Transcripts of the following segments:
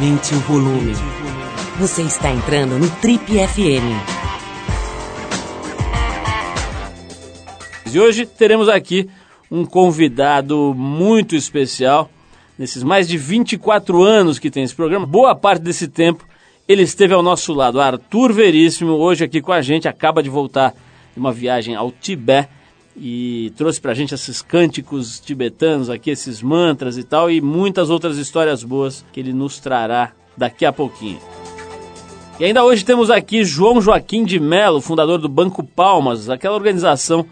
Aumente o volume. Você está entrando no Trip FM. E hoje teremos aqui um convidado muito especial. Nesses mais de 24 anos que tem esse programa, boa parte desse tempo ele esteve ao nosso lado. Arthur Veríssimo, hoje aqui com a gente, acaba de voltar de uma viagem ao Tibete e trouxe pra gente esses cânticos tibetanos aqui, esses mantras e tal, e muitas outras histórias boas que ele nos trará daqui a pouquinho. E ainda hoje temos aqui João Joaquim de Mello, fundador do Banco Palmas, aquela organização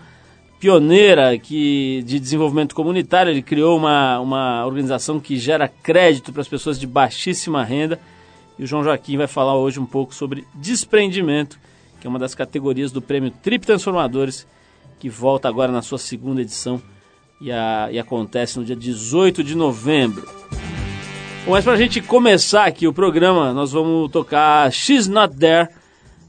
pioneira que, de desenvolvimento comunitário. Ele criou uma, uma organização que gera crédito para as pessoas de baixíssima renda. E o João Joaquim vai falar hoje um pouco sobre desprendimento, que é uma das categorias do prêmio Trip Transformadores que volta agora na sua segunda edição e, a, e acontece no dia 18 de novembro. Bom, mas para a gente começar aqui o programa, nós vamos tocar She's Not There,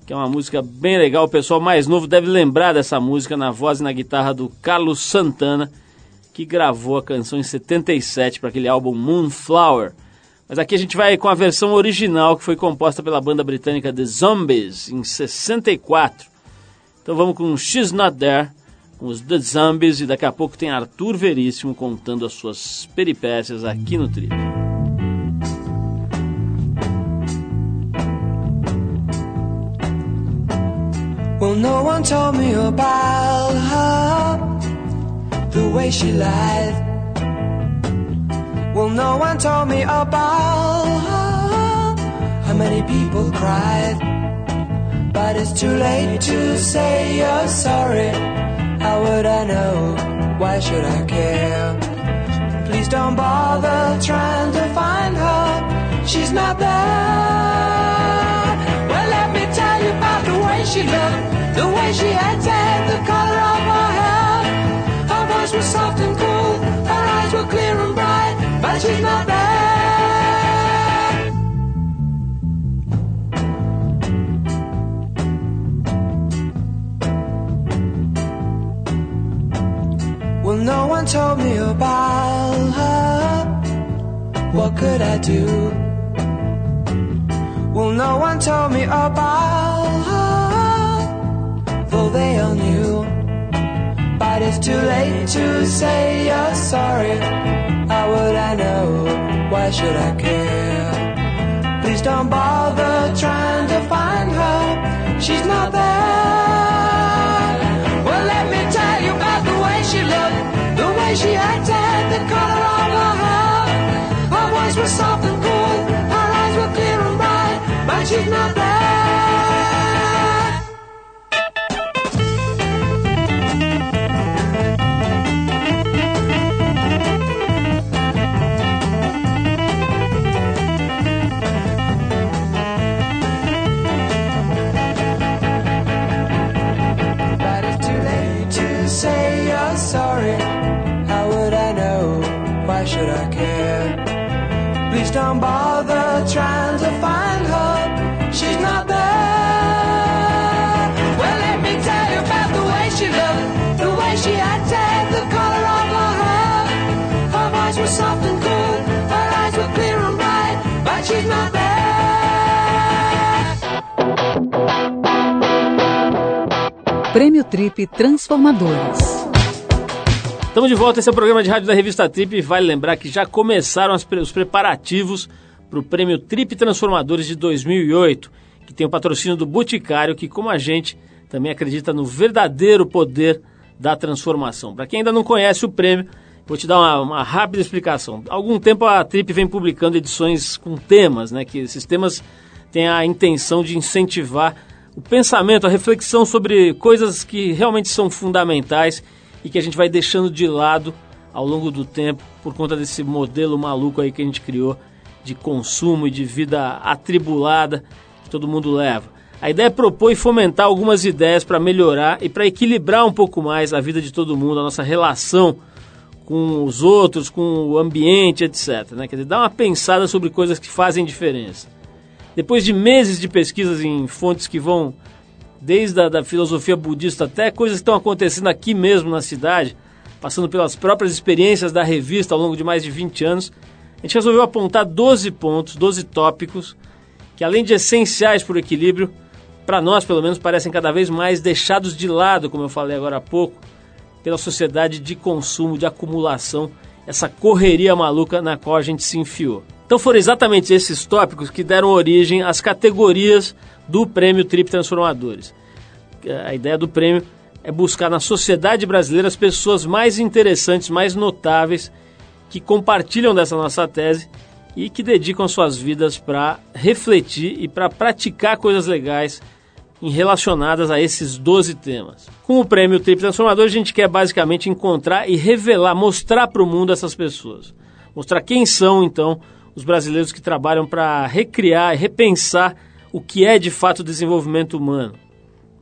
que é uma música bem legal. O pessoal mais novo deve lembrar dessa música na voz e na guitarra do Carlos Santana, que gravou a canção em 77 para aquele álbum Moonflower. Mas aqui a gente vai com a versão original que foi composta pela banda britânica The Zombies em 64. Então vamos com She's Not There com os The Zombies e daqui a pouco tem Arthur Veríssimo contando as suas peripécias aqui no Trip. Well, no one told me about her, the way she lied. Well, no one told me about her, how many people cried. But it's too late to say you're sorry. How would I know? Why should I care? Please don't bother trying to find her. She's not there. Well, let me tell you about the way she looked, the way she acted, the color of her hair. Her voice was soft and cool, her eyes were clear and bright, but she's not there. Told me about her. What could I do? Well, no one told me about her, though they all knew. But it's too late to say you're sorry. How would I know? Why should I care? Please don't bother trying to find her. She's not there. Way she acted, the color of her hair. Her voice was soft and cool, her eyes were clear and bright, but she's not there. Trip Transformadores. Estamos de volta, esse é o programa de rádio da revista Trip vale lembrar que já começaram os preparativos para o prêmio Trip Transformadores de 2008, que tem o patrocínio do Boticário, que como a gente também acredita no verdadeiro poder da transformação. Para quem ainda não conhece o prêmio, vou te dar uma, uma, rápida explicação. Há algum tempo a Trip vem publicando edições com temas, né, que esses temas têm a intenção de incentivar o pensamento, a reflexão sobre coisas que realmente são fundamentais e que a gente vai deixando de lado ao longo do tempo por conta desse modelo maluco aí que a gente criou de consumo e de vida atribulada que todo mundo leva. A ideia é propor e fomentar algumas ideias para melhorar e para equilibrar um pouco mais a vida de todo mundo, a nossa relação com os outros, com o ambiente, etc. Né? Quer dizer, dar uma pensada sobre coisas que fazem diferença. Depois de meses de pesquisas em fontes que vão desde a da filosofia budista até coisas que estão acontecendo aqui mesmo na cidade, passando pelas próprias experiências da revista ao longo de mais de 20 anos, a gente resolveu apontar 12 pontos, 12 tópicos, que além de essenciais para o equilíbrio, para nós pelo menos parecem cada vez mais deixados de lado, como eu falei agora há pouco, pela sociedade de consumo, de acumulação, essa correria maluca na qual a gente se enfiou. Então foram exatamente esses tópicos que deram origem às categorias do Prêmio Trip Transformadores. A ideia do prêmio é buscar na sociedade brasileira as pessoas mais interessantes, mais notáveis, que compartilham dessa nossa tese e que dedicam suas vidas para refletir e para praticar coisas legais relacionadas a esses 12 temas. Com o prêmio Trip Transformador, a gente quer basicamente encontrar e revelar, mostrar para o mundo essas pessoas. Mostrar quem são, então, os brasileiros que trabalham para recriar e repensar o que é de fato o desenvolvimento humano,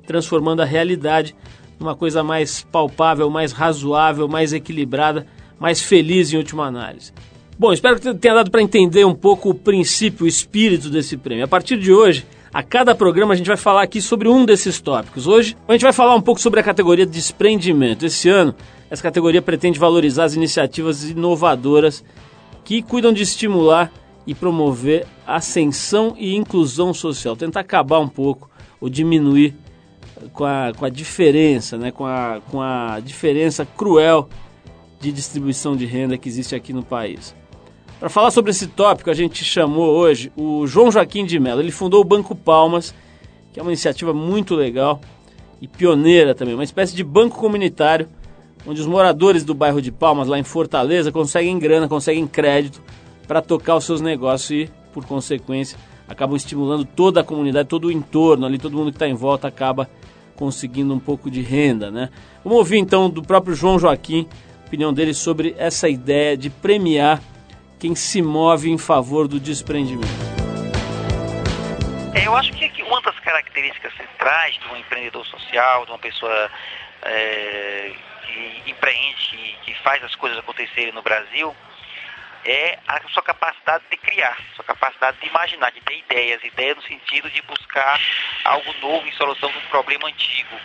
transformando a realidade numa coisa mais palpável, mais razoável, mais equilibrada, mais feliz em última análise. Bom, espero que tenha dado para entender um pouco o princípio, o espírito desse prêmio. A partir de hoje, a cada programa a gente vai falar aqui sobre um desses tópicos. Hoje a gente vai falar um pouco sobre a categoria de desprendimento. Esse ano, essa categoria pretende valorizar as iniciativas inovadoras que cuidam de estimular e promover ascensão e inclusão social, tentar acabar um pouco ou diminuir com a, com a diferença, né, com, a, com a diferença cruel de distribuição de renda que existe aqui no país. Para falar sobre esse tópico, a gente chamou hoje o João Joaquim de Mello. Ele fundou o Banco Palmas, que é uma iniciativa muito legal e pioneira também, uma espécie de banco comunitário onde os moradores do bairro de Palmas, lá em Fortaleza, conseguem grana, conseguem crédito para tocar os seus negócios e, por consequência, acabam estimulando toda a comunidade, todo o entorno ali, todo mundo que está em volta acaba conseguindo um pouco de renda, né? Vamos ouvir então do próprio João Joaquim, a opinião dele sobre essa ideia de premiar quem se move em favor do desprendimento? É, eu acho que uma das características centrais de um empreendedor social, de uma pessoa é, que empreende, que faz as coisas acontecerem no Brasil, é a sua capacidade de criar, sua capacidade de imaginar, de ter ideias, ideias no sentido de buscar algo novo em solução de um problema antigo.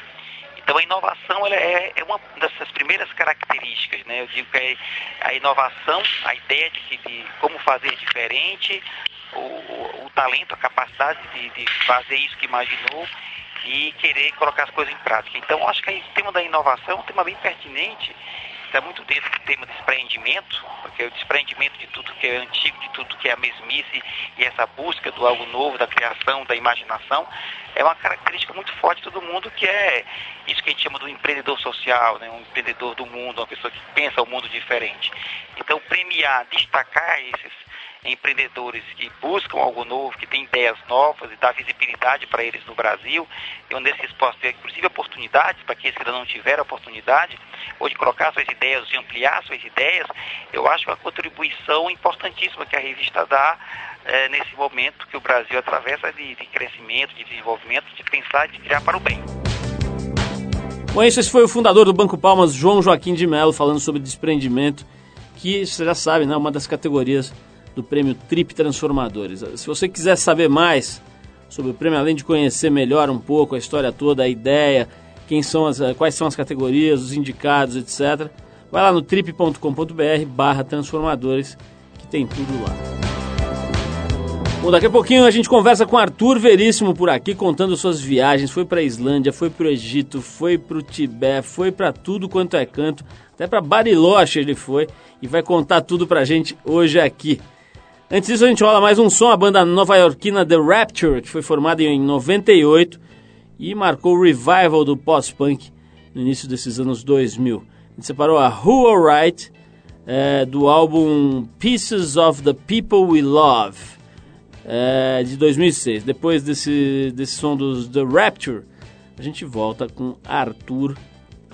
Então a inovação ela é, é uma dessas primeiras características, né? Eu digo que é a inovação, a ideia de, de como fazer diferente, o, o, o talento, a capacidade de, de, fazer isso que imaginou e querer colocar as coisas em prática. Então acho que o tema da inovação é um tema bem pertinente está muito dentro do tema de desprendimento, porque o desprendimento de tudo que é antigo, de tudo que é a mesmice e essa busca do algo novo, da criação, da imaginação, é uma característica muito forte de todo mundo, que é isso que a gente chama do empreendedor social, né? um empreendedor do mundo, uma pessoa que pensa o mundo diferente. Então, premiar, destacar esses empreendedores que buscam algo novo, que têm ideias novas e dar visibilidade para eles no Brasil, e onde esses possam ter, inclusive, oportunidades para aqueles que ainda não tiveram oportunidade, ou de colocar suas ideias, de ampliar suas ideias, eu acho uma contribuição importantíssima que a revista dá é, nesse momento que o Brasil atravessa de, de crescimento, de desenvolvimento, de pensar, de criar para o bem. Bom, esse foi o fundador do Banco Palmas, João Joaquim de Mello, falando sobre desprendimento, que você já sabe, né, uma das categorias do prêmio Trip Transformadores. Se você quiser saber mais sobre o prêmio, além de conhecer melhor um pouco a história toda, a ideia, quem são as, quais são as categorias, os indicados, etc., vai lá no trip.com.br barra transformadores, que tem tudo lá. Bom, daqui a pouquinho a gente conversa com Arthur Veríssimo por aqui, contando suas viagens. Foi para a Islândia, foi para o Egito, foi para o Tibete, foi para tudo quanto é canto. Até para Bariloche ele foi e vai contar tudo para a gente hoje aqui. Antes disso, a gente rola mais um som, a banda nova-iorquina The Rapture, que foi formada em 98 e marcou o revival do post-punk no início desses anos 2000. A gente separou a Who Alright é, do álbum Pieces of the People We Love, é, de 2006. Depois desse, desse som dos The Rapture, a gente volta com Arthur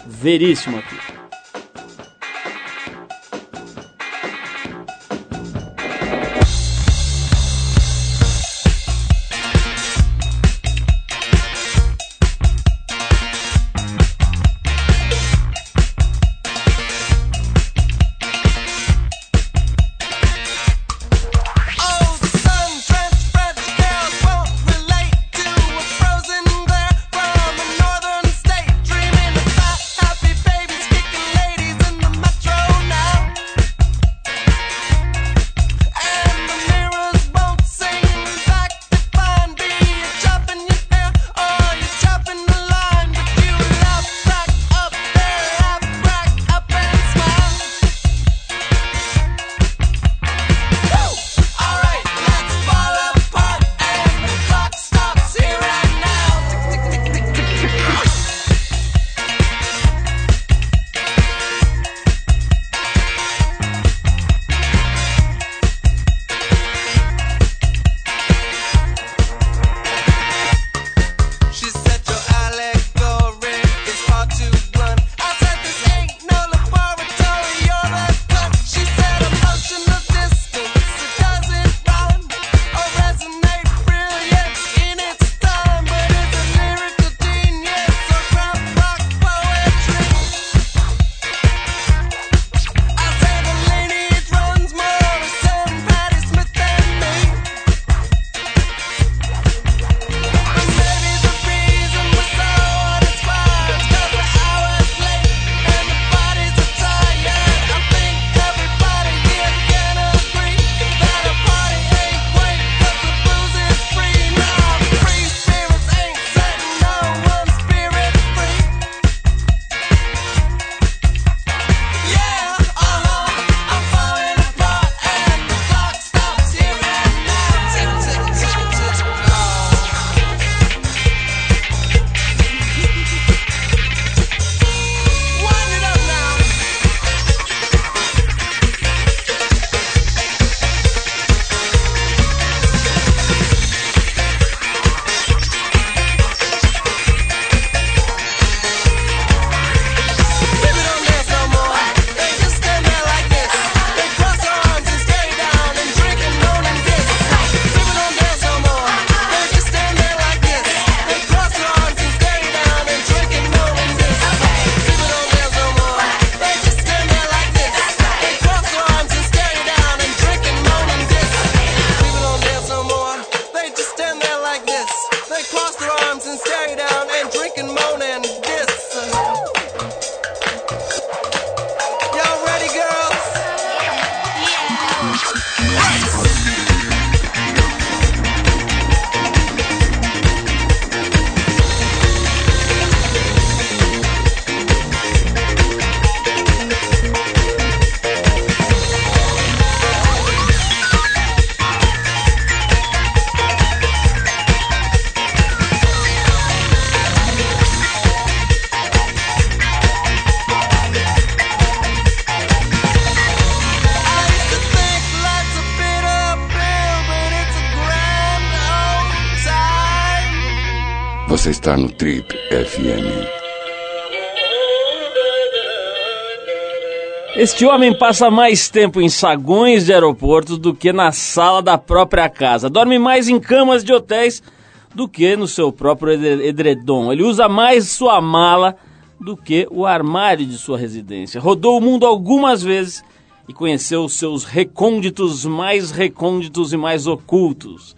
Veríssimo aqui. Você está no Trip FM. Este homem passa mais tempo em saguões de aeroportos do que na sala da própria casa. Dorme mais em camas de hotéis do que no seu próprio edre- edredom. Ele usa mais sua mala do que o armário de sua residência. Rodou o mundo algumas vezes e conheceu os seus recônditos mais recônditos e mais ocultos.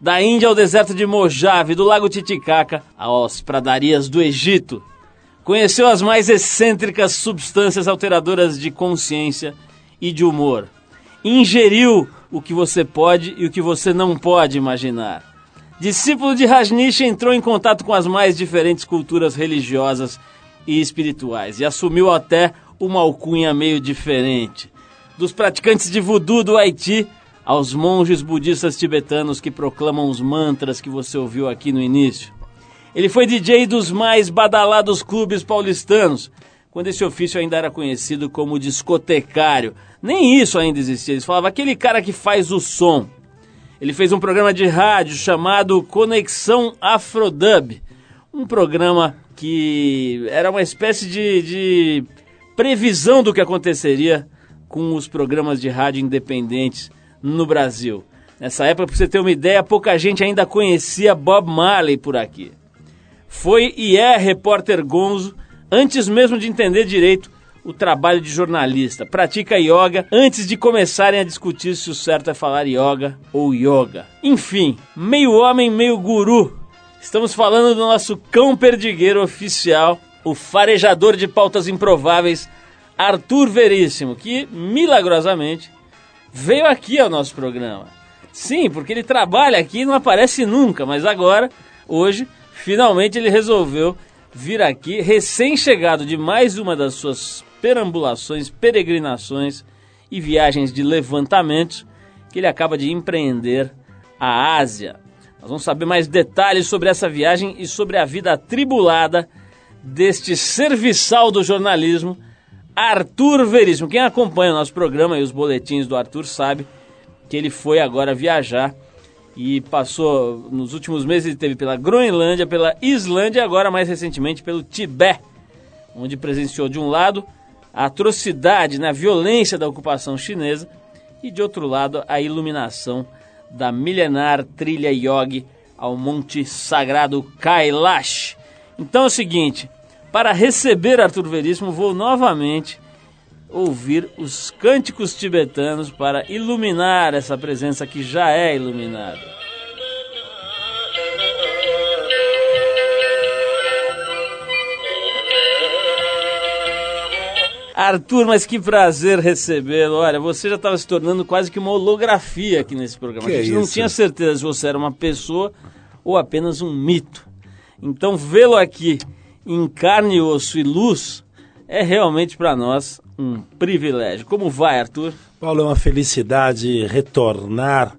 Da Índia ao deserto de Mojave, do lago Titicaca às pradarias do Egito. Conheceu as mais excêntricas substâncias alteradoras de consciência e de humor. Ingeriu o que você pode e o que você não pode imaginar. Discípulo de Rajneesh entrou em contato com as mais diferentes culturas religiosas e espirituais e assumiu até uma alcunha meio diferente. Dos praticantes de voodoo do Haiti aos monges budistas tibetanos que proclamam os mantras que você ouviu aqui no início. Ele foi DJ dos mais badalados clubes paulistanos, quando esse ofício ainda era conhecido como discotecário. Nem isso ainda existia. Eles falavam aquele cara que faz o som. Ele fez um programa de rádio chamado Conexão Afrodub. Um programa que era uma espécie de, de previsão do que aconteceria com os programas de rádio independentes no Brasil. Nessa época, para você ter uma ideia, pouca gente ainda conhecia Bob Marley por aqui. Foi e é repórter gonzo antes mesmo de entender direito o trabalho de jornalista. Pratica yoga antes de começarem a discutir se o certo é falar yoga ou yoga. Enfim, meio homem, meio guru. Estamos falando do nosso cão perdigueiro oficial, o farejador de pautas improváveis, Arthur Veríssimo, que milagrosamente veio aqui ao nosso programa. Sim, porque ele trabalha aqui e não aparece nunca, mas agora, hoje, finalmente ele resolveu vir aqui, recém-chegado de mais uma das suas perambulações, peregrinações e viagens de levantamentos que ele acaba de empreender à Ásia. Nós vamos saber mais detalhes sobre essa viagem e sobre a vida atribulada deste serviçal do jornalismo, Arthur Veríssimo. Quem acompanha o nosso programa e os boletins do Arthur sabe que ele foi agora viajar e passou, nos últimos meses ele teve pela Groenlândia, pela Islândia e agora mais recentemente pelo Tibete, onde presenciou de um lado a atrocidade na violência da ocupação chinesa e de outro lado a iluminação da milenar trilha yogi ao monte sagrado Kailash. Então é o seguinte, para receber Arthur Veríssimo vou novamente ouvir os cânticos tibetanos para iluminar essa presença que já é iluminada. Arthur, mas que prazer recebê-lo. Olha, você já estava se tornando quase que uma holografia aqui nesse programa. Que a gente é não tinha certeza se você era uma pessoa ou apenas um mito. Então, vê-lo aqui em carne, osso e luz é realmente para nós um privilégio. Como vai, Arthur? Paulo, é uma felicidade retornar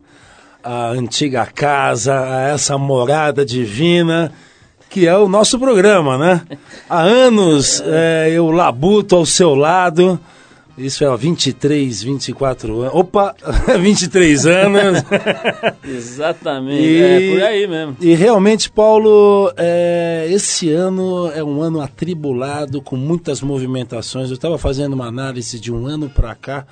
à antiga casa, a essa morada divina que é o nosso programa, né? Há anos é, eu labuto ao seu lado, isso é há 23, 24 anos. Opa, 23 anos. Exatamente, E- é por aí mesmo. E realmente, Paulo, é, esse ano é um ano atribulado, com muitas movimentações. Eu estava fazendo uma análise de um ano para cá,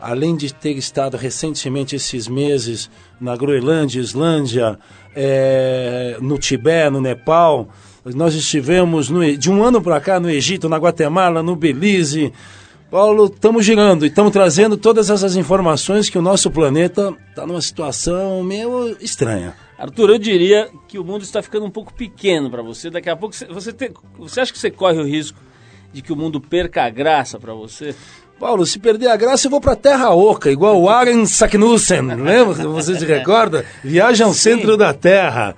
além de ter estado recentemente esses meses na Groenlândia, Islândia, é, no Tibete, no Nepal. Nós estivemos no de um ano para cá no Egito, na Guatemala, no Belize. Paulo, estamos girando e estamos trazendo todas essas informações que o nosso planeta está numa situação meio estranha. Arthur, eu diria que o mundo está ficando um pouco pequeno para você. Daqui a pouco você, tem- você acha que você corre o risco de que o mundo perca a graça para você? Paulo, se perder a graça, eu vou pra Terra Oca, igual o Aren Saknussen, lembra? Você se recorda? Viagem ao centro da Terra.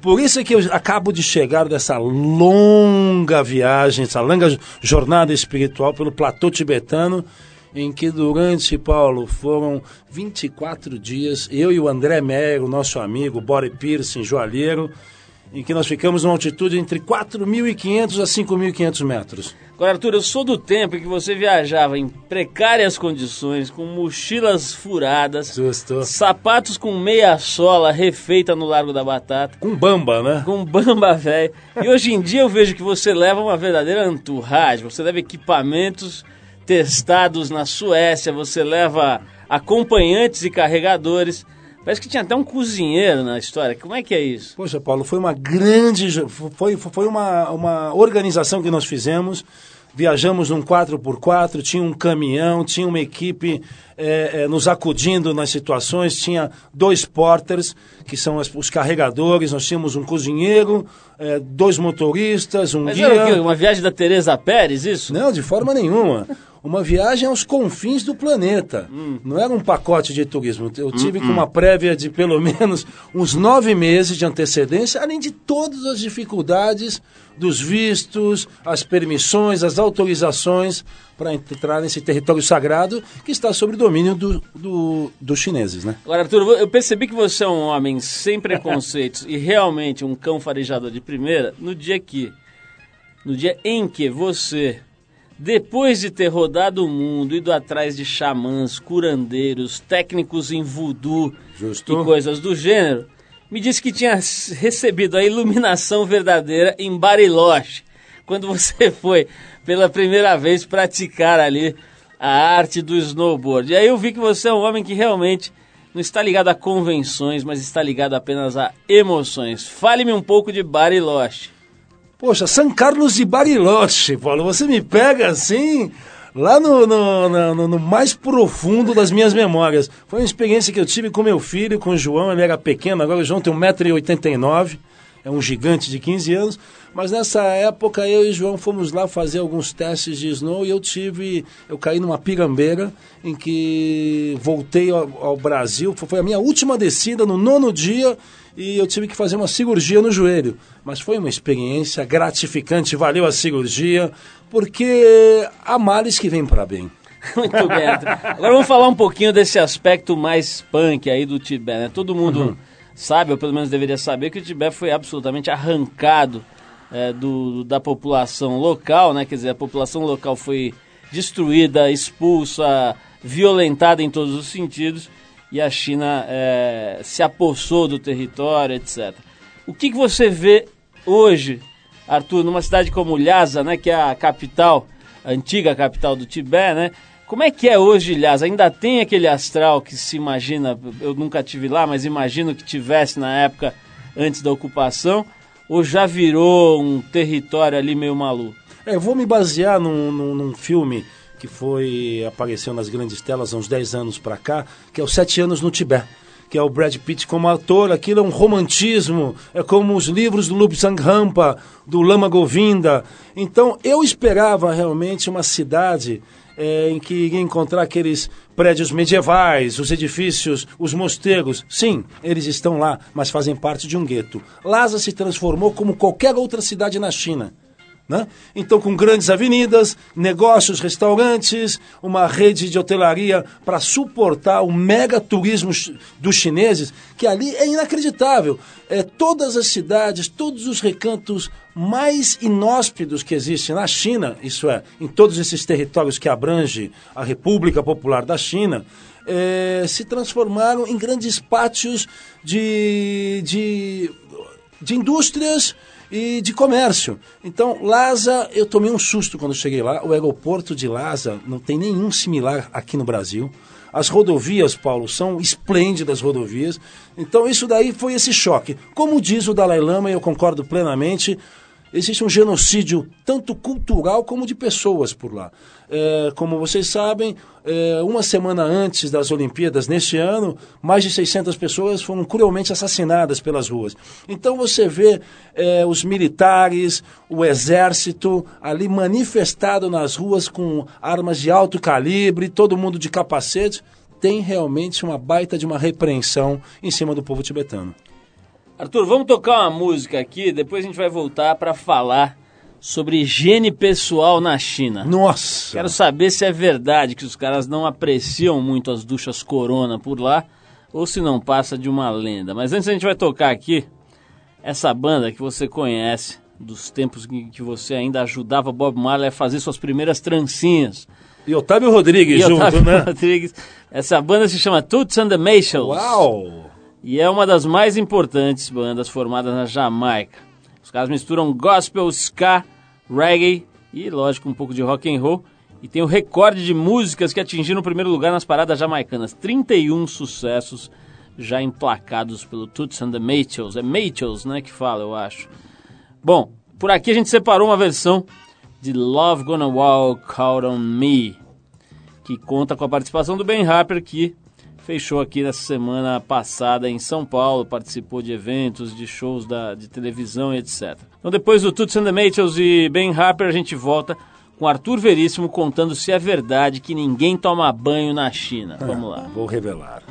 Por isso é que eu acabo de chegar dessa longa viagem, essa longa jornada espiritual pelo platô tibetano, em que durante, Paulo, foram 24 dias, eu e o André Meyer, o nosso amigo, Bore Pearson, joalheiro, em que nós ficamos numa altitude entre 4.500 a 5.500 metros. Agora, Arthur, eu sou do tempo em que você viajava em precárias condições, com mochilas furadas, Justo. sapatos com meia sola refeita no Largo da Batata, Com bamba, né? com bamba velho. E hoje em dia eu vejo que você leva uma verdadeira entourage, você leva equipamentos testados na Suécia, você leva acompanhantes e carregadores. Parece que tinha até um cozinheiro na história. Como é que é isso? Poxa, Paulo, foi uma grande. Foi, foi uma, uma organização que nós fizemos. Viajamos num 4x4, tinha um caminhão, tinha uma equipe eh, eh, nos acudindo nas situações, tinha dois porters, que são as- os carregadores, nós tínhamos um cozinheiro, eh, dois motoristas, um Mas guia. Uma viagem da Teresa Pérez, isso? Não, de forma nenhuma. Uma viagem aos confins do planeta. Não era um pacote de turismo. Eu tive com uma prévia de pelo menos uns nove meses de antecedência, além de todas as dificuldades dos vistos, as permissões, as autorizações para entrar nesse território sagrado que está sob domínio do, do- dos chineses, né? Agora, Arthur, eu percebi que você é um homem sem preconceitos e realmente um cão farejador de primeira no dia que, no dia em que você, depois de ter rodado o mundo, ido atrás de xamãs, curandeiros, técnicos em voodoo Justo. e coisas do gênero, me disse que tinha recebido a iluminação verdadeira em Bariloche, quando você foi pela primeira vez praticar ali a arte do snowboard. E aí eu vi que você é um homem que realmente não está ligado a convenções, mas está ligado apenas a emoções. Fale-me um pouco de Bariloche. Poxa, São Carlos de Bariloche, Paulo, você me pega assim, lá no, no, no- no- mais profundo das minhas memórias. Foi uma experiência que eu tive com meu filho, com o João, ele era pequeno, agora o João tem 1,89m, é um gigante de 15 anos, mas nessa época eu e João fomos lá fazer alguns testes de snow e eu tive, eu caí numa pirambeira em que voltei ao, ao Brasil, foi a minha última descida no nono dia e eu tive que fazer uma cirurgia no joelho. Mas foi uma experiência gratificante, valeu a cirurgia, porque há males que vêm para bem. Muito bem. Agora vamos falar um pouquinho desse aspecto mais punk aí do Tibete. Né? Todo mundo sabe, ou pelo menos deveria saber, que o Tibete foi absolutamente arrancado é, do, da população local, né? Quer dizer, a população local foi destruída, expulsa, violentada em todos os sentidos e a China é, se apossou do território, etc. O que, que você vê hoje, Arthur, numa cidade como Lhasa, né, que é a capital, a antiga capital do Tibete, né? Como é que é hoje Lhasa? Ainda tem aquele astral que se imagina, eu nunca tive lá, mas imagino que tivesse na época antes da ocupação, ou já virou um território ali meio maluco? É, eu vou me basear num, num, num filme que foi apareceu nas grandes telas há uns 10 anos para cá, que é os Sete Anos no Tibete, que é o Brad Pitt como ator. Aquilo é um romantismo, é como os livros do Lubsang Rampa, do Lama Govinda. Então, eu esperava realmente uma cidade é, em que iria encontrar aqueles prédios medievais, os edifícios, os mosteiros. Sim, eles estão lá, mas fazem parte de um gueto. Lhasa se transformou como qualquer outra cidade na China. Né? Então, com grandes avenidas, negócios, restaurantes, uma rede de hotelaria para suportar o mega turismo dos chineses, que ali é inacreditável. É, todas as cidades, todos os recantos mais inóspidos que existem na China, isso é, em todos esses territórios que abrange a República Popular da China, é, se transformaram em grandes pátios de, de, de indústrias e de comércio. Então, Lhasa, eu tomei um susto quando cheguei lá. O aeroporto de Lhasa não tem nenhum similar aqui no Brasil. As rodovias, Paulo, são esplêndidas rodovias. Então, isso daí foi esse choque. Como diz o Dalai Lama, e eu concordo plenamente, existe um genocídio tanto cultural como de pessoas por lá. É, como vocês sabem, é, uma semana antes das Olimpíadas neste ano, mais de 600 pessoas foram cruelmente assassinadas pelas ruas. Então você vê é, os militares, o exército ali manifestado nas ruas com armas de alto calibre, todo mundo de capacete. Tem realmente uma baita de uma repreensão em cima do povo tibetano. Arthur, vamos tocar uma música aqui, depois a gente vai voltar para falar sobre higiene pessoal na China. Nossa! Quero saber se é verdade que os caras não apreciam muito as duchas Corona por lá ou se não passa de uma lenda. Mas antes a gente vai tocar aqui essa banda que você conhece dos tempos em que você ainda ajudava Bob Marley a fazer suas primeiras trancinhas. E Otávio Rodrigues E junto, Otávio né? Rodrigues. Essa banda se chama Toots and the Mayshals. Uau! E é uma das mais importantes bandas formadas na Jamaica. Os caras misturam gospel, ska, reggae e, lógico, um pouco de rock and roll. E tem o recorde de músicas que atingiram o primeiro lugar nas paradas jamaicanas. 31 sucessos já emplacados pelo Toots and the Maytals. É Maytals, né, que fala, eu acho. Bom, por aqui a gente separou uma versão de Love Gonna Walk Out On Me, que conta com a participação do Ben Harper, que fechou aqui nessa semana passada em São Paulo, participou de eventos, de shows da, de televisão e etc. Então depois do Toots and the Maytals e Ben Harper, a gente volta com Arthur Veríssimo contando se é verdade que ninguém toma banho na China. Vamos lá. Vou revelar.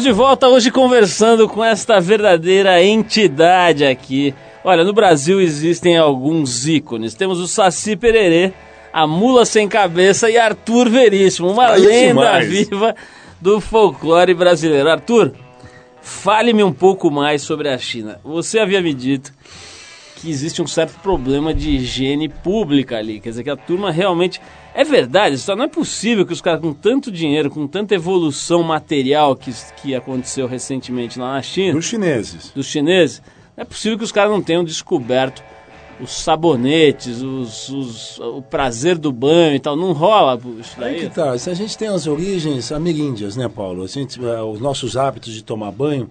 Estamos de volta hoje conversando com esta verdadeira entidade aqui. Olha, no Brasil existem alguns ícones. Temos o Saci Pererê, a Mula Sem Cabeça e Arthur Veríssimo, uma é lenda demais. viva do folclore brasileiro. Arthur, fale-me um pouco mais sobre a China. Você havia me dito que existe um certo problema de higiene pública ali. Quer dizer, que a turma realmente. É verdade, só não é possível que os caras com tanto dinheiro, com tanta evolução material que, que aconteceu recentemente lá na China, Dos chineses. dos chineses, não é possível que os caras não tenham descoberto os sabonetes, os, os- o prazer do banho e tal. Não rola isso Aí daí? que tá, se a gente tem as origens ameríndias, né, Paulo? A gente, eh, os nossos hábitos de tomar banho,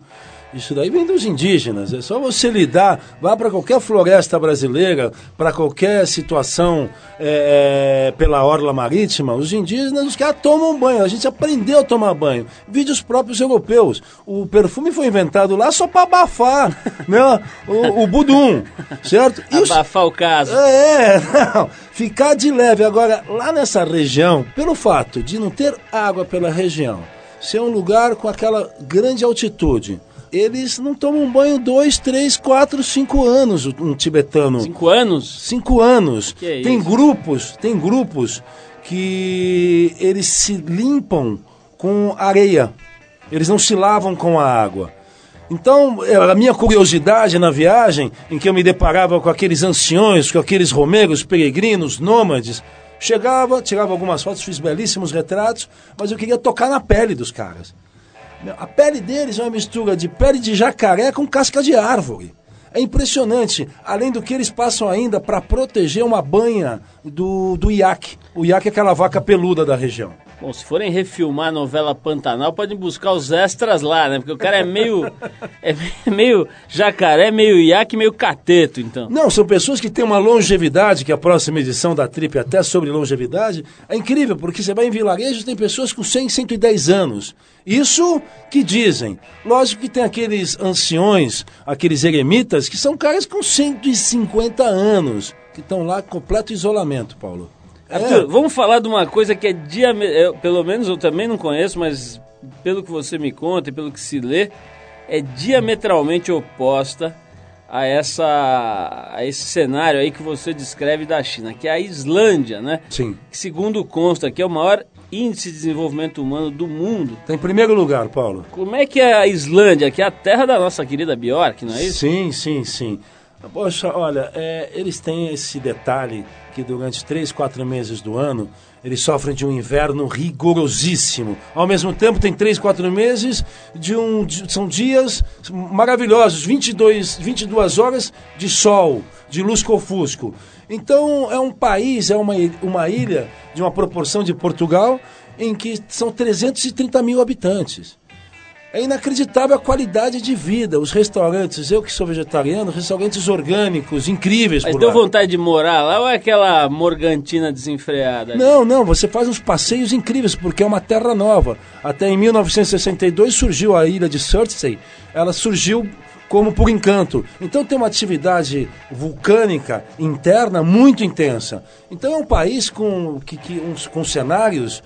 isso daí vem dos indígenas. É só você lidar, vá para qualquer floresta brasileira, para qualquer situação eh, eh, pela orla marítima, os indígenas, os caras tomam banho. A gente aprendeu a tomar banho. Vide os próprios europeus. O perfume foi inventado lá só para abafar, né? O, o budum, certo? E os- Abafar o caso. é, não. Ficar de leve. Agora, lá nessa região, pelo fato de não ter água pela região, ser um lugar com aquela grande altitude, eles não tomam banho dois, três, quatro, cinco anos, um tibetano. Cinco anos? Cinco anos. É tem isso? grupos, tem grupos que eles se limpam com areia. Eles não se lavam com a água. Então, é, a minha curiosidade na viagem, em que eu me deparava com aqueles anciões, com aqueles romeiros, peregrinos, nômades, chegava, tirava algumas fotos, fiz belíssimos retratos, mas eu queria tocar na pele dos caras. A pele deles é uma mistura de pele de jacaré com casca de árvore. É impressionante, além do que eles passam ainda para proteger uma banha do, do iaque. O iaque é aquela vaca peluda da região. Bom, se forem refilmar a novela Pantanal, podem buscar os extras lá, né? Porque o cara é meio. é meio jacaré, meio iaque, meio cateto, então. Não, são pessoas que têm uma longevidade, que a próxima edição da Trip é até sobre longevidade, é incrível, porque você vai em vilarejos tem pessoas com 100, 110 anos. Isso que dizem. Lógico que tem aqueles anciões, aqueles eremitas, que são caras com 150 anos, que estão lá em completo isolamento, Paulo. É. Arthur, vamos falar de uma coisa que é dia, pelo menos eu também não conheço, mas pelo que você me conta e pelo que se lê, é diametralmente oposta a essa a esse cenário aí que você descreve da China, que é a Islândia, né? Sim. Que segundo consta que é o maior índice de desenvolvimento humano do mundo. Está em primeiro lugar, Paulo. Como é que é a Islândia, que é a terra da nossa querida Bjork, não é isso? Sim, sim, sim. Poxa, olha, é, eles têm esse detalhe que durante três, quatro meses do ano eles sofrem de um inverno rigorosíssimo. Ao mesmo tempo, tem três, quatro meses de um. de- são dias maravilhosos 22, 22 horas de sol, de lusco-fusco. Então, é um país, é uma, uma ilha de uma proporção de Portugal em que são 330 mil habitantes. É inacreditável a qualidade de vida. Os restaurantes, eu que sou vegetariano, restaurantes orgânicos, incríveis Mas deu lá. vontade de morar lá ou é aquela morgantina desenfreada? ali? Não, não, você faz uns passeios incríveis, porque é uma terra nova. Até em 1962 surgiu a ilha de Surtsey. Ela surgiu como por encanto. Então tem uma atividade vulcânica interna muito intensa. Então é um país com, que, que- uns- com cenários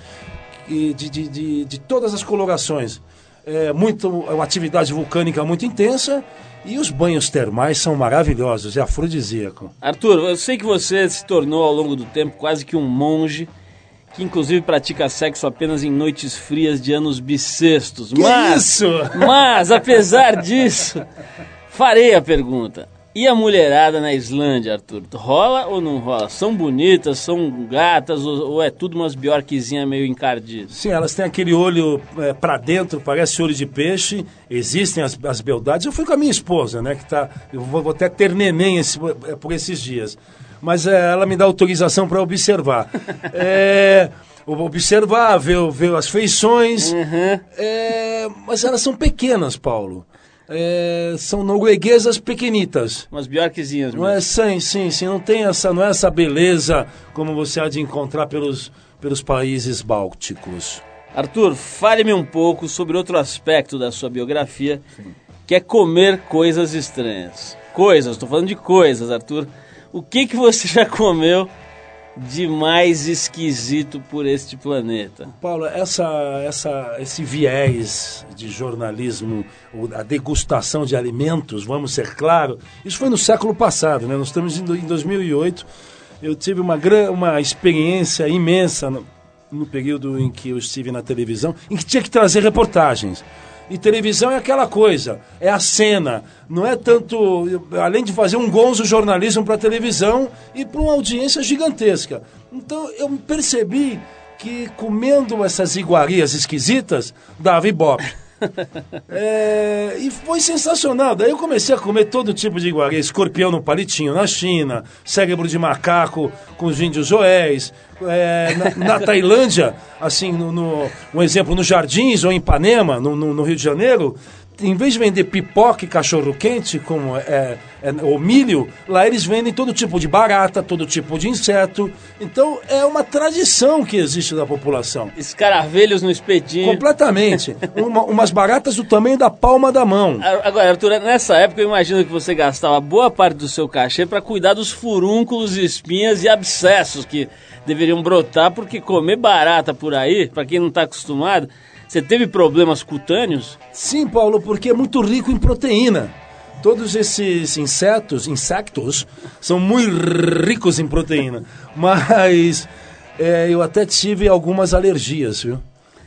de, de, de, de todas as colorações. É muito, é uma atividade vulcânica muito intensa e os banhos termais são maravilhosos, é afrodisíaco. Arthur, eu sei que você se tornou ao longo do tempo quase que um monge, que inclusive pratica sexo apenas em noites frias de anos bissextos. Que mas, isso? mas, apesar disso, farei a pergunta. E a mulherada na Islândia, Arthur? Rola ou não rola? São bonitas, são gatas ou, ou é tudo umas biorquezinhas meio encardidas? Sim, elas têm aquele olho é, para dentro, parece olho de peixe. Existem as, as beldades. Eu fui com a minha esposa, né? Que tá. Eu vou, vou até ter neném esse- é, por esses dias. Mas é, ela me dá autorização para observar. É, observar, ver, ver as feições. É, mas elas são pequenas, Paulo. É, são norueguesas pequenitas. Umas biorquezinhas Não é sim, sim, sim, não tem essa, não é essa beleza como você há de encontrar pelos, pelos países bálticos. Arthur, fale-me um pouco sobre outro aspecto da sua biografia, que é comer coisas estranhas. Coisas, estou falando de coisas, Arthur. O que que você já comeu de mais esquisito por este planeta? Paulo, essa, essa, esse viés de jornalismo, a degustação de alimentos, vamos ser claro, isso foi no século passado, né? Nós estamos em do- em 2008. Eu tive uma, uma experiência imensa no, no período em que eu estive na televisão, em que tinha que trazer reportagens. E televisão é aquela coisa, é a cena, não é tanto. Além de fazer um gonzo jornalismo para televisão e para uma audiência gigantesca. Então eu percebi que comendo essas iguarias esquisitas, dava ibope. É, e foi sensacional. Daí eu comecei a comer todo tipo de iguaria. Escorpião no palitinho na China, cérebro de macaco com os índios joéis. É, na, na Tailândia, assim, no, no- um exemplo, nos Jardins ou em Ipanema, no, no- no Rio de Janeiro, em vez de vender pipoca e cachorro-quente, como é, é, o milho, lá eles vendem todo tipo de barata, todo tipo de inseto. Então é uma tradição que existe da população. Escaravelhos no espetinho. Completamente. Uma- umas baratas do tamanho da palma da mão. Agora, Arthur, nessa época eu imagino que você gastava boa parte do seu cachê para cuidar dos furúnculos, espinhas e abscessos que deveriam brotar, porque comer barata por aí, para quem não está acostumado, você teve problemas cutâneos? Sim, Paulo, porque é muito rico em proteína. Todos esses insetos, insectos, são muito ricos em proteína. Mas é, eu até tive algumas alergias, viu?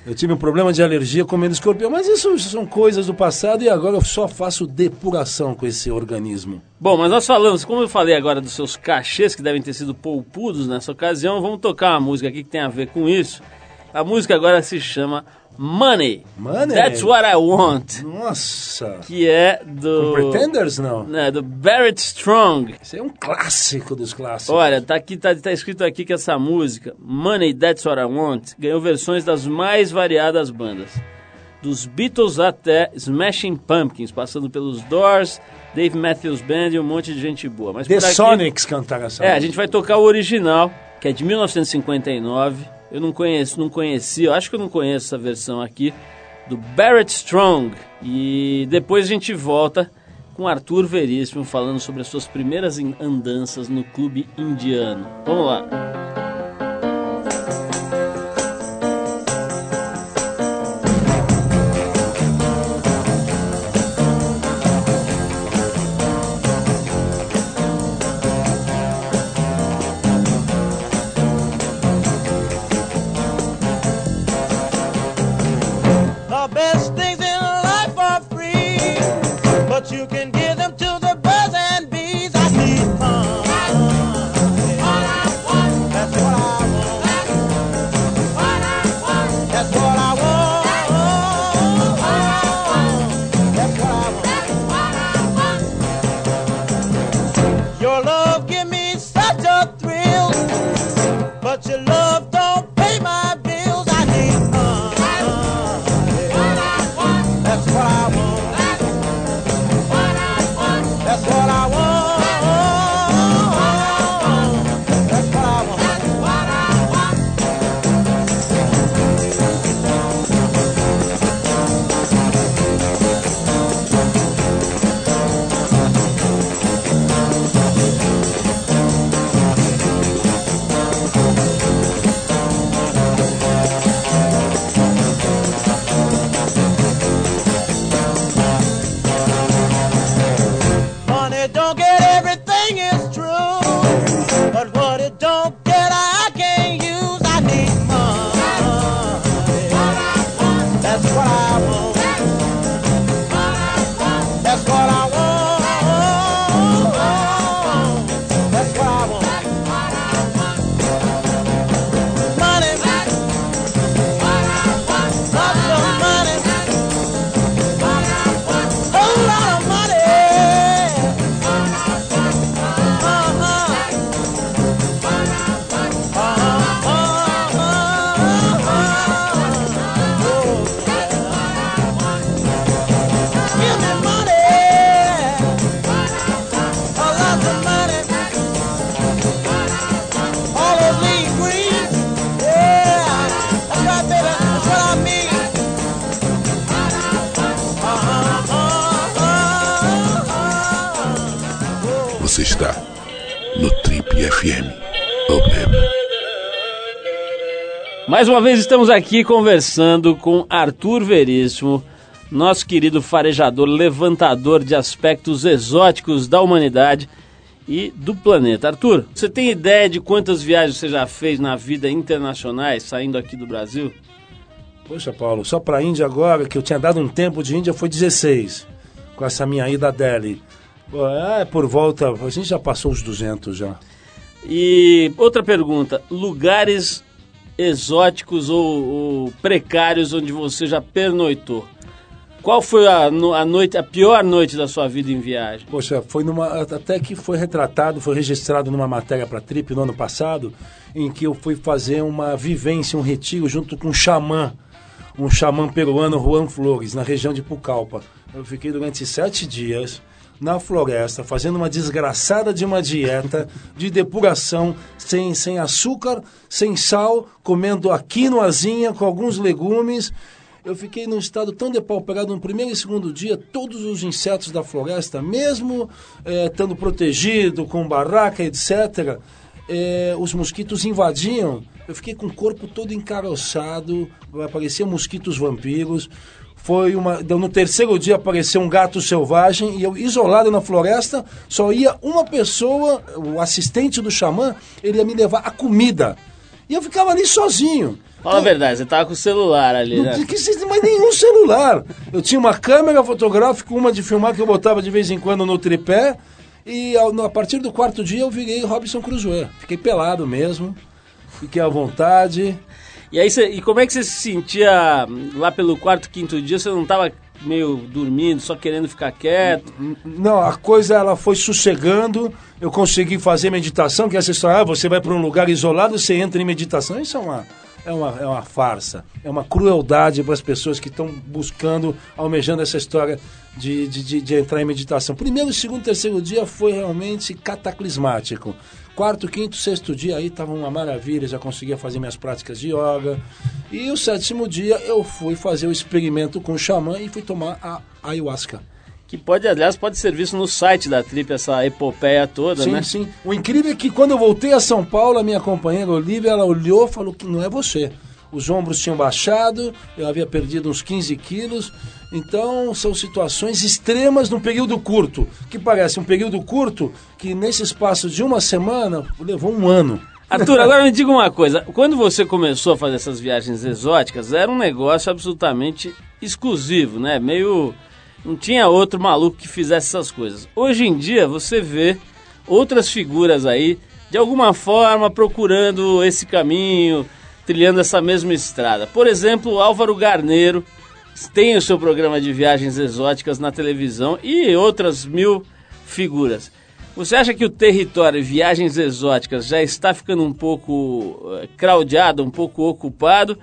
Eu tive um problema de alergia comendo escorpião, mas isso são coisas do passado e agora eu só faço depuração com esse organismo. Bom, mas nós falamos, como eu falei agora dos seus cachês que devem ter sido poupudos nessa ocasião, vamos tocar uma música aqui que tem a ver com isso. A música agora se chama Money. Money? That's What I Want. Nossa! Que é do. Pretenders, não? Né, do Barrett Strong. Isso é um clássico dos clássicos. Olha, tá aqui tá, tá escrito aqui que essa música, Money That's What I Want, ganhou versões das mais variadas bandas. Dos Beatles até Smashing Pumpkins, passando pelos Doors, Dave Matthews Band e um monte de gente boa. Mas The aqui- Sonics cantaram essa É, a música. gente vai tocar o original, que é de 1959. Eu não conheço, não conhecia, eu acho que eu não conheço essa versão aqui, do Barrett Strong. E depois a gente volta com Arthur Veríssimo falando sobre as suas primeiras andanças no clube indiano. Vamos lá. You can Mais uma vez estamos aqui conversando com Arthur Veríssimo, nosso querido farejador, levantador de aspectos exóticos da humanidade e do planeta. Arthur, você tem ideia de quantas viagens você já fez na vida internacionais, saindo aqui do Brasil? Poxa, Paulo, só para a Índia agora, que eu tinha dado um tempo de Índia, foi 16, com essa minha ida a Delhi. É por volta, a gente já passou os 200 já. E outra pergunta: lugares exóticos ou, ou precários onde você já pernoitou? Qual foi a, a noite, a pior noite da sua vida em viagem? Poxa, foi numa. Até que foi retratado, foi registrado numa matéria para Trip no ano passado, em que eu fui fazer uma vivência, um retiro junto com um xamã, um xamã peruano, Juan Flores, na região de Pucallpa. Eu fiquei durante sete dias na floresta, fazendo uma desgraçada de uma dieta de depuração, sem, sem açúcar, sem sal, comendo a quinoazinha com alguns legumes. Eu fiquei num estado tão depauperado no primeiro e segundo dia, todos os insetos da floresta, mesmo eh, estando protegido, com barraca, etc., eh, os mosquitos invadiam. Eu fiquei com o corpo todo encaroçado, apareciam mosquitos vampiros. Foi uma. No terceiro dia apareceu um gato selvagem e eu, isolado na floresta, só ia uma pessoa, o assistente do xamã, ele ia me levar a comida. E eu ficava ali sozinho. Fala a verdade, você tava com o celular ali, Não né? tinha que existir mais nenhum celular. Eu tinha uma câmera fotográfica, uma de filmar que eu botava de vez em quando no tripé. E a partir do quarto dia eu virei Robson Crusoe. Fiquei pelado mesmo. Fiquei à vontade. E aí, você, e como é que você se sentia lá pelo quarto, quinto dia? Você não tava meio dormindo, só querendo ficar quieto? Não, a coisa ela foi sossegando. Eu consegui fazer meditação, que é essa história, ah, você vai para um lugar isolado, você entra em meditação. Isso é uma, é uma, é uma farsa. É uma crueldade para as pessoas que estão buscando, almejando essa história de, de, de, de entrar em meditação. Primeiro, segundo, terceiro dia foi realmente cataclismático. Quarto, quinto, sexto dia aí estava uma maravilha, já conseguia fazer minhas práticas de yoga. E o sétimo dia eu fui fazer o experimento com o xamã e fui tomar a ayahuasca. Que pode, aliás, pode ser visto no site da Trip, essa epopeia toda, Sim, né? sim. O incrível é que quando eu voltei a São Paulo, a minha companheira Olivia, ela olhou e falou que não é você. Os ombros tinham baixado, eu havia perdido uns 15 quilos. Então, são situações extremas num período curto, que parece um período curto que nesse espaço de uma semana levou um ano. Arthur, agora me diga uma coisa. Quando você começou a fazer essas viagens exóticas, era um negócio absolutamente exclusivo, né? Meio. Não tinha outro maluco que fizesse essas coisas. Hoje em dia, você vê outras figuras aí, de alguma forma, procurando esse caminho, trilhando essa mesma estrada. Por exemplo, Álvaro Garneiro tem o seu programa de viagens exóticas na televisão e outras mil figuras. Você acha que o território viagens exóticas já está ficando um pouco eh, craudiado, um pouco ocupado?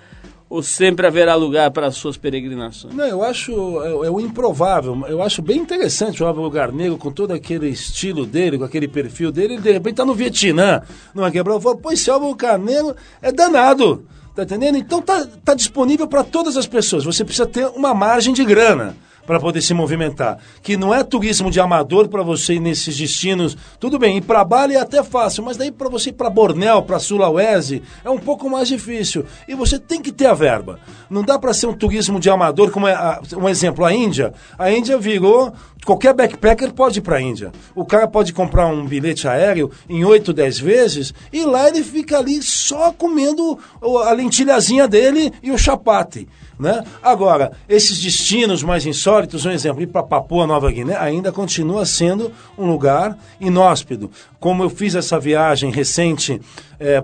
Ou sempre haverá lugar para as suas peregrinações? Não, eu acho é, é o improvável. Eu acho bem interessante o Álvaro Garnego com todo aquele estilo dele, com aquele perfil dele. Ele de repente tá no Vietnã, numa quebrada. Eu falo, pô, esse Álvaro Garnego é danado. Tá entendendo? Então tá, tá disponível para todas as pessoas. Você precisa ter uma margem de grana para poder se movimentar. Que não é turismo de amador para você ir nesses destinos. Tudo bem, ir para Bali é até fácil, mas daí para você ir para Bornéu, para Sulawesi, é um pouco mais difícil. E você tem que ter a verba. Não dá para ser um turismo de amador, como é a- um exemplo, a Índia. A Índia virou. Qualquer backpacker pode ir para a Índia. O cara pode comprar um bilhete aéreo em 8, 10 vezes e lá ele fica ali só comendo a lentilhazinha dele e o chapate. Né? Agora, esses destinos mais insólitos, um exemplo, ir para Papua Nova Guiné, ainda continua sendo um lugar inóspito. Como eu fiz essa viagem recente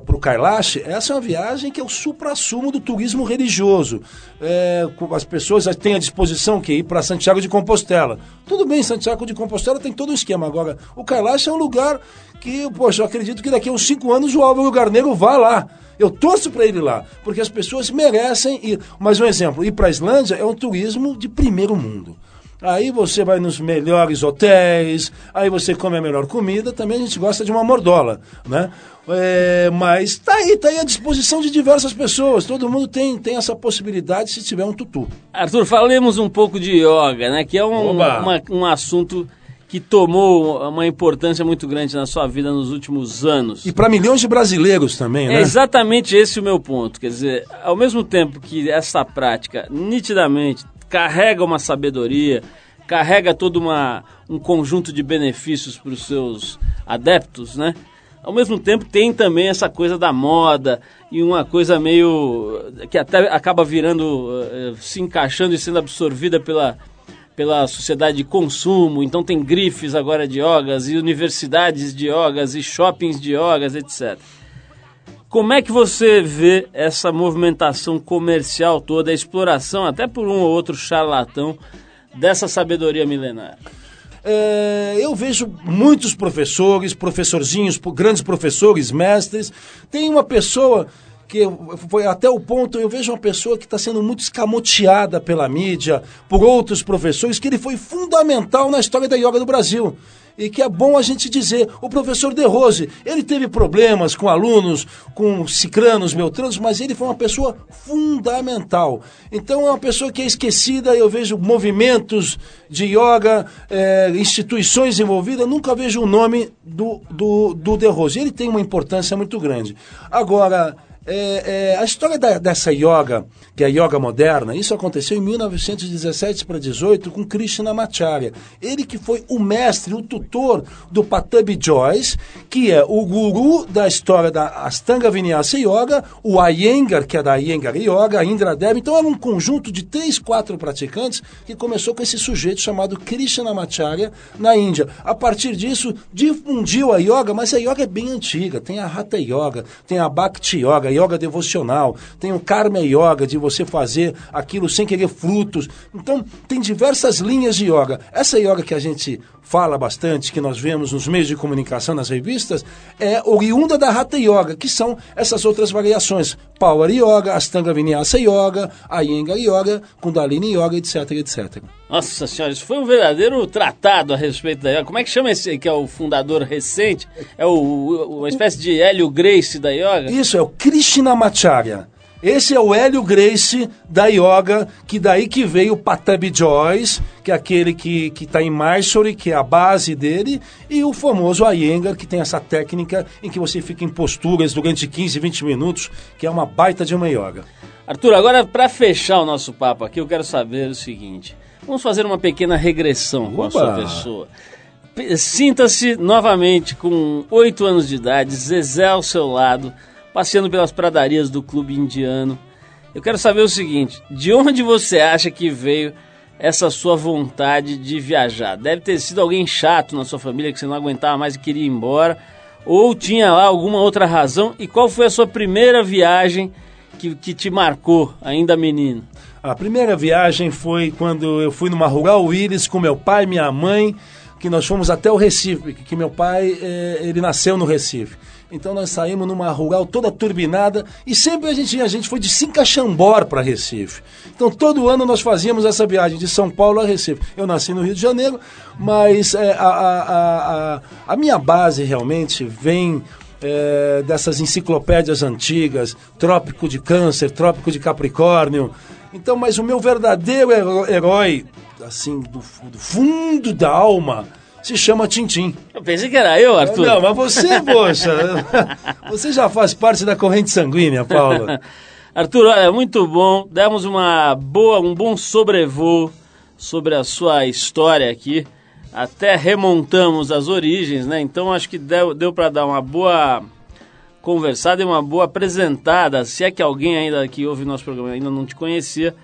para o Kailash, essa é uma viagem que é o supra-sumo do turismo religioso. É, as pessoas têm à disposição que ir para Santiago de Compostela. Tudo bem, Santiago de Compostela tem todo o esquema. Agora, o Kailash é um lugar que, poxa, eu acredito que daqui a uns cinco anos o Álvaro Garneiro vá lá. Eu torço para ele lá, porque as pessoas merecem ir. Mas um exemplo, ir para a Islândia é um turismo de primeiro mundo. Aí você vai nos melhores hotéis, aí você come a melhor comida, também a gente gosta de uma mordola, né? É, mas tá aí, tá aí à disposição de diversas pessoas. Todo mundo tem, tem essa possibilidade se tiver um tutu. Arthur, falemos um pouco de yoga, né? Que é um, uma- um assunto que tomou uma importância muito grande na sua vida nos últimos anos. E para milhões de brasileiros também, É né? exatamente esse o meu ponto. Quer dizer, ao mesmo tempo que essa prática nitidamente carrega uma sabedoria, carrega todo uma, um conjunto de benefícios para os seus adeptos, né? Ao mesmo tempo tem também essa coisa da moda e uma coisa meio que até acaba virando, eh, se encaixando e sendo absorvida pela, pela sociedade de consumo. Então tem grifes agora de yogas e universidades de yogas e shoppings de yogas, etc. Como é que você vê essa movimentação comercial toda, a exploração, até por um ou outro charlatão, dessa sabedoria milenar? É, eu vejo muitos professores, professorzinhos, grandes professores, mestres. Tem uma pessoa que foi até o ponto, eu vejo uma pessoa que está sendo muito escamoteada pela mídia, por outros professores, que ele foi fundamental na história da yoga do Brasil. E que é bom a gente dizer, o professor De Rose, ele teve problemas com alunos, com cicranos, beltranos, mas ele foi uma pessoa fundamental. Então é uma pessoa que é esquecida, eu vejo movimentos de yoga, eh, instituições envolvidas, nunca vejo o nome do, do, do De Rose. Ele tem uma importância muito grande. Agora, é, é, a história da- dessa yoga, que é a yoga moderna, isso aconteceu em 1917 para 18 com Krishnamacharya. Ele que foi o mestre, o tutor do Patabi Joyce, que é o guru da história da Astanga Vinyasa Yoga, o Iyengar, que é da Iyengar Yoga, a Indra Devi. Então era um conjunto de três, quatro praticantes que começou com esse sujeito chamado Krishnamacharya na Índia. A partir disso, difundiu a yoga, mas a yoga é bem antiga. Tem a Hatha Yoga, tem a Bhakti Yoga, yoga devocional, tem o Karma Yoga, de você fazer aquilo sem querer frutos. Então, tem diversas linhas de yoga. Essa yoga que a gente fala bastante, que nós vemos nos meios de comunicação, nas revistas, é oriunda da Hatha Yoga, que são essas outras variações. Power Yoga, Astanga Vinyasa Yoga, Iyengar Yoga, Kundalini Yoga, etc, etc. Nossa senhora, isso foi um verdadeiro tratado a respeito da yoga. Como é que chama esse que é o fundador recente? É o, uma espécie de Hélio Grace da yoga? Isso é o Krishnamacharya. Esse é o Hélio Grace da yoga, que daí que veio o Patabi Joyce, que é aquele que está em Mysore, que é a base dele, e o famoso Iyengar, que tem essa técnica em que você fica em posturas durante 15, 20 minutos, que é uma baita de uma yoga. Arthur, agora para fechar o nosso papo aqui, eu quero saber o seguinte. Vamos fazer uma pequena regressão com a Oba! sua pessoa. Sinta-se novamente com oito anos de idade, Zezé ao seu lado, passeando pelas pradarias do clube indiano. Eu quero saber o seguinte: de onde você acha que veio essa sua vontade de viajar? Deve ter sido alguém chato na sua família que você não aguentava mais e queria ir embora, ou tinha lá alguma outra razão? E qual foi a sua primeira viagem que, que te marcou, ainda menino? A primeira viagem foi quando eu fui numa Rural Willis com meu pai e minha mãe, que nós fomos até o Recife, que meu pai, eh, ele nasceu no Recife. Então nós saímos numa rural toda turbinada e sempre a gente, a gente foi de Sincaxambor para Recife. Então todo ano nós fazíamos essa viagem de São Paulo a Recife. Eu nasci no Rio de Janeiro, mas eh, a, a, a, a, minha base realmente vem eh, dessas enciclopédias antigas, Trópico de Câncer, Trópico de Capricórnio. Então, mas o meu verdadeiro heró- herói, assim, do, do fundo da alma, se chama Tintim. Eu pensei que era eu, Arthur. Não, mas você, poxa, você já faz parte da corrente sanguínea, Paulo. Arthur, olha, muito bom. Demos uma boa, um bom sobrevoo sobre a sua história aqui. Até remontamos as origens, né? Então acho que deu, deu para dar uma boa conversada e uma boa apresentada. Se é que alguém ainda que ouve nosso programa ainda não te conhecia,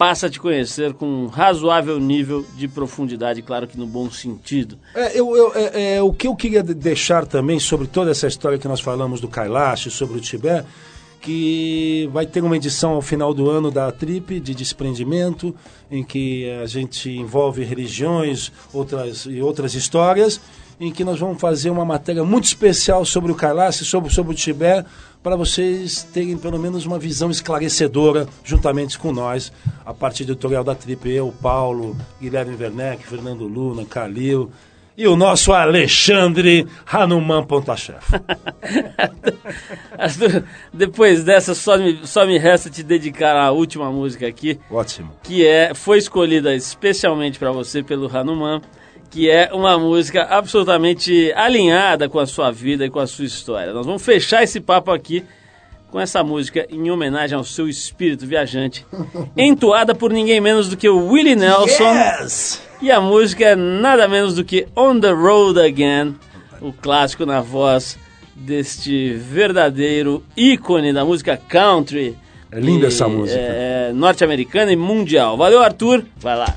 passa a te conhecer com um razoável nível de profundidade, claro que no bom sentido. É, eu, eu- é, é, o que eu queria de- deixar também sobre toda essa história que nós falamos do Kailash, sobre o Tibete, que vai ter uma edição ao final do ano da Trip de desprendimento, em que a gente envolve religiões outras, e outras histórias, em que nós vamos fazer uma matéria muito especial sobre o Kailash, sobre, sobre o Tibete, para vocês terem pelo menos uma visão esclarecedora, juntamente com nós, a partir do editorial da Trip, eu, Paulo, Guilherme Werneck, Fernando Luna, Calil e o nosso Alexandre Hanuman Ponta-Chef. Depois dessa, só me, só me resta te dedicar a última música aqui. Ótimo. que é foi escolhida especialmente para você pelo Hanuman, que é uma música absolutamente alinhada com a sua vida e com a sua história. Nós vamos fechar esse papo aqui com essa música em homenagem ao seu espírito viajante, entoada por ninguém menos do que o Willie Nelson. Yes! E a música é nada menos do que On the Road Again, o clássico na voz deste verdadeiro ícone da música country. É linda E, essa música. É, norte-americana e mundial. Valeu, Arthur. Vai lá.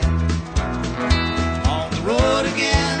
road again.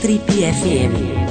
Trip FM.